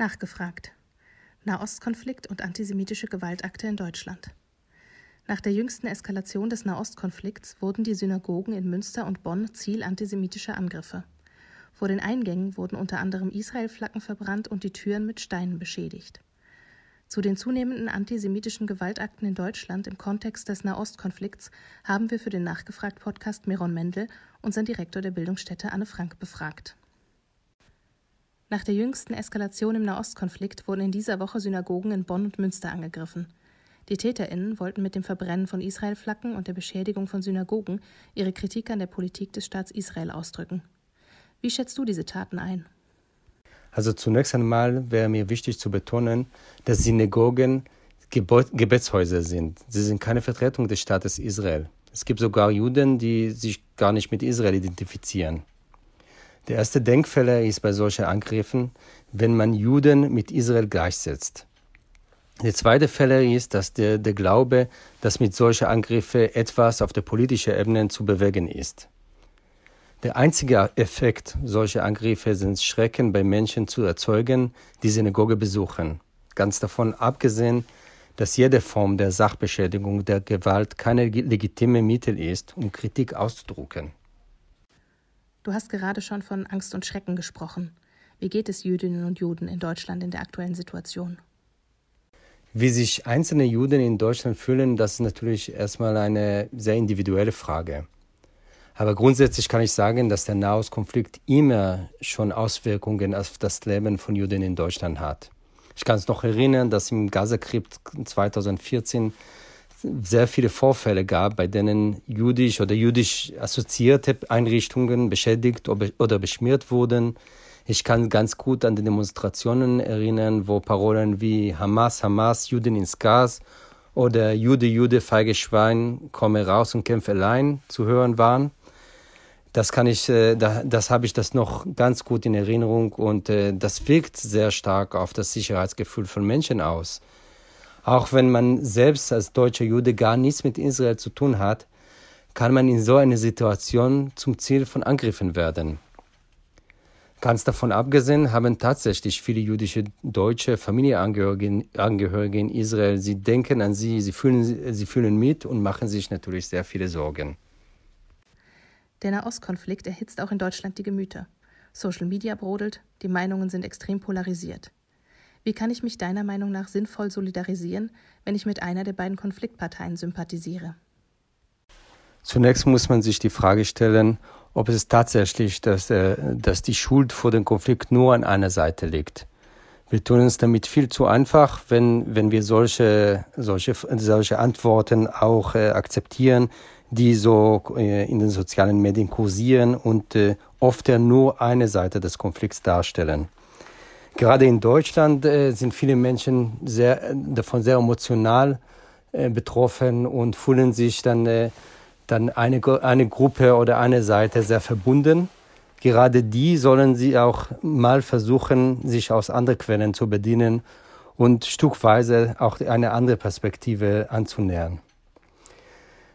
Nachgefragt. Nahostkonflikt und antisemitische Gewaltakte in Deutschland. Nach der jüngsten Eskalation des Nahostkonflikts wurden die Synagogen in Münster und Bonn Ziel antisemitischer Angriffe. Vor den Eingängen wurden unter anderem Israel-Flaggen verbrannt und die Türen mit Steinen beschädigt. Zu den zunehmenden antisemitischen Gewaltakten in Deutschland im Kontext des Nahostkonflikts haben wir für den Nachgefragt-Podcast Meron Mendel unseren Direktor der Bildungsstätte Anne Frank befragt. Nach der jüngsten Eskalation im Nahostkonflikt wurden in dieser Woche Synagogen in Bonn und Münster angegriffen. Die TäterInnen wollten mit dem Verbrennen von Israel-Flaggen und der Beschädigung von Synagogen ihre Kritik an der Politik des Staats Israel ausdrücken. Wie schätzt du diese Taten ein? Also zunächst einmal wäre mir wichtig zu betonen, dass Synagogen Gebetshäuser sind. Sie sind keine Vertretung des Staates Israel. Es gibt sogar Juden, die sich gar nicht mit Israel identifizieren. Der erste Denkfehler ist bei solchen Angriffen, wenn man Juden mit Israel gleichsetzt. Der zweite Fehler ist, dass der, der Glaube, dass mit solchen Angriffen etwas auf der politischen Ebene zu bewegen ist. Der einzige Effekt solcher Angriffe sind Schrecken bei Menschen zu erzeugen, die Synagoge besuchen. Ganz davon abgesehen, dass jede Form der Sachbeschädigung der Gewalt keine legitime Mittel ist, um Kritik auszudrücken. Du hast gerade schon von Angst und Schrecken gesprochen. Wie geht es Jüdinnen und Juden in Deutschland in der aktuellen Situation? Wie sich einzelne Juden in Deutschland fühlen, das ist natürlich erstmal eine sehr individuelle Frage. Aber grundsätzlich kann ich sagen, dass der Nahostkonflikt immer schon Auswirkungen auf das Leben von Juden in Deutschland hat. Ich kann es noch erinnern, dass im Gazakrieg 2014 sehr viele Vorfälle gab, bei denen jüdisch oder jüdisch assoziierte Einrichtungen beschädigt oder beschmiert wurden. Ich kann ganz gut an die Demonstrationen erinnern, wo Parolen wie Hamas, Hamas, Juden ins Gas oder Jude, Jude, feige Schwein, komme raus und kämpfe allein zu hören waren. Das kann ich, äh, das habe ich das noch ganz gut in Erinnerung und äh, das wirkt sehr stark auf das Sicherheitsgefühl von Menschen aus. Auch wenn man selbst als deutscher Jude gar nichts mit Israel zu tun hat, kann man in so einer Situation zum Ziel von Angriffen werden. Ganz davon abgesehen haben tatsächlich viele jüdische deutsche Familienangehörige in Israel, sie denken an sie, sie fühlen, sie fühlen mit und machen sich natürlich sehr viele Sorgen. Der Nahostkonflikt erhitzt auch in Deutschland die Gemüter. Social Media brodelt, die Meinungen sind extrem polarisiert. Wie kann ich mich deiner Meinung nach sinnvoll solidarisieren, wenn ich mit einer der beiden Konfliktparteien sympathisiere? Zunächst muss man sich die Frage stellen, ob es tatsächlich, dass, äh, dass die Schuld vor dem Konflikt nur an einer Seite liegt. Wir tun uns damit viel zu einfach, wenn, wenn wir solche, solche, solche Antworten auch äh, akzeptieren, die so äh, in den sozialen Medien kursieren und äh, oft ja nur eine Seite des Konflikts darstellen. Gerade in Deutschland äh, sind viele Menschen sehr, davon sehr emotional äh, betroffen und fühlen sich dann, äh, dann eine, eine Gruppe oder eine Seite sehr verbunden. Gerade die sollen sie auch mal versuchen, sich aus anderen Quellen zu bedienen und stückweise auch eine andere Perspektive anzunähern.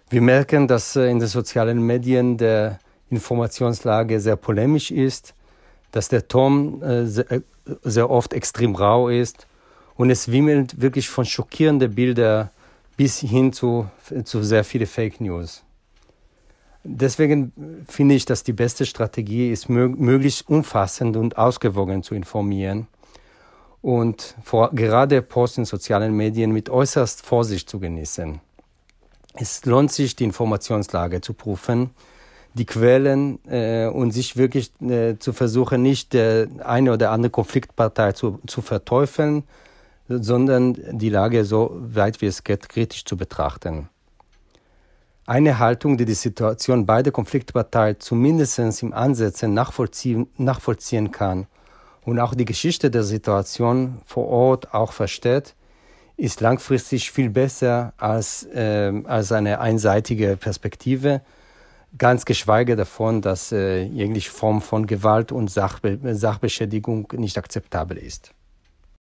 Wir merken, dass äh, in den sozialen Medien der Informationslage sehr polemisch ist, dass der Ton äh, äh, sehr oft extrem rau ist und es wimmelt wirklich von schockierenden Bildern bis hin zu, zu sehr viele Fake News. Deswegen finde ich, dass die beste Strategie ist, möglichst umfassend und ausgewogen zu informieren und vor, gerade Posts in sozialen Medien mit äußerst Vorsicht zu genießen. Es lohnt sich, die Informationslage zu prüfen die Quellen äh, und sich wirklich äh, zu versuchen, nicht der eine oder andere Konfliktpartei zu, zu verteufeln, sondern die Lage so weit wie es geht kritisch zu betrachten. Eine Haltung, die die Situation beider Konfliktparteien zumindest im Ansätzen nachvollziehen, nachvollziehen kann und auch die Geschichte der Situation vor Ort auch versteht, ist langfristig viel besser als, äh, als eine einseitige Perspektive, Ganz geschweige davon, dass äh, jegliche Form von Gewalt und Sachbe Sachbeschädigung nicht akzeptabel ist.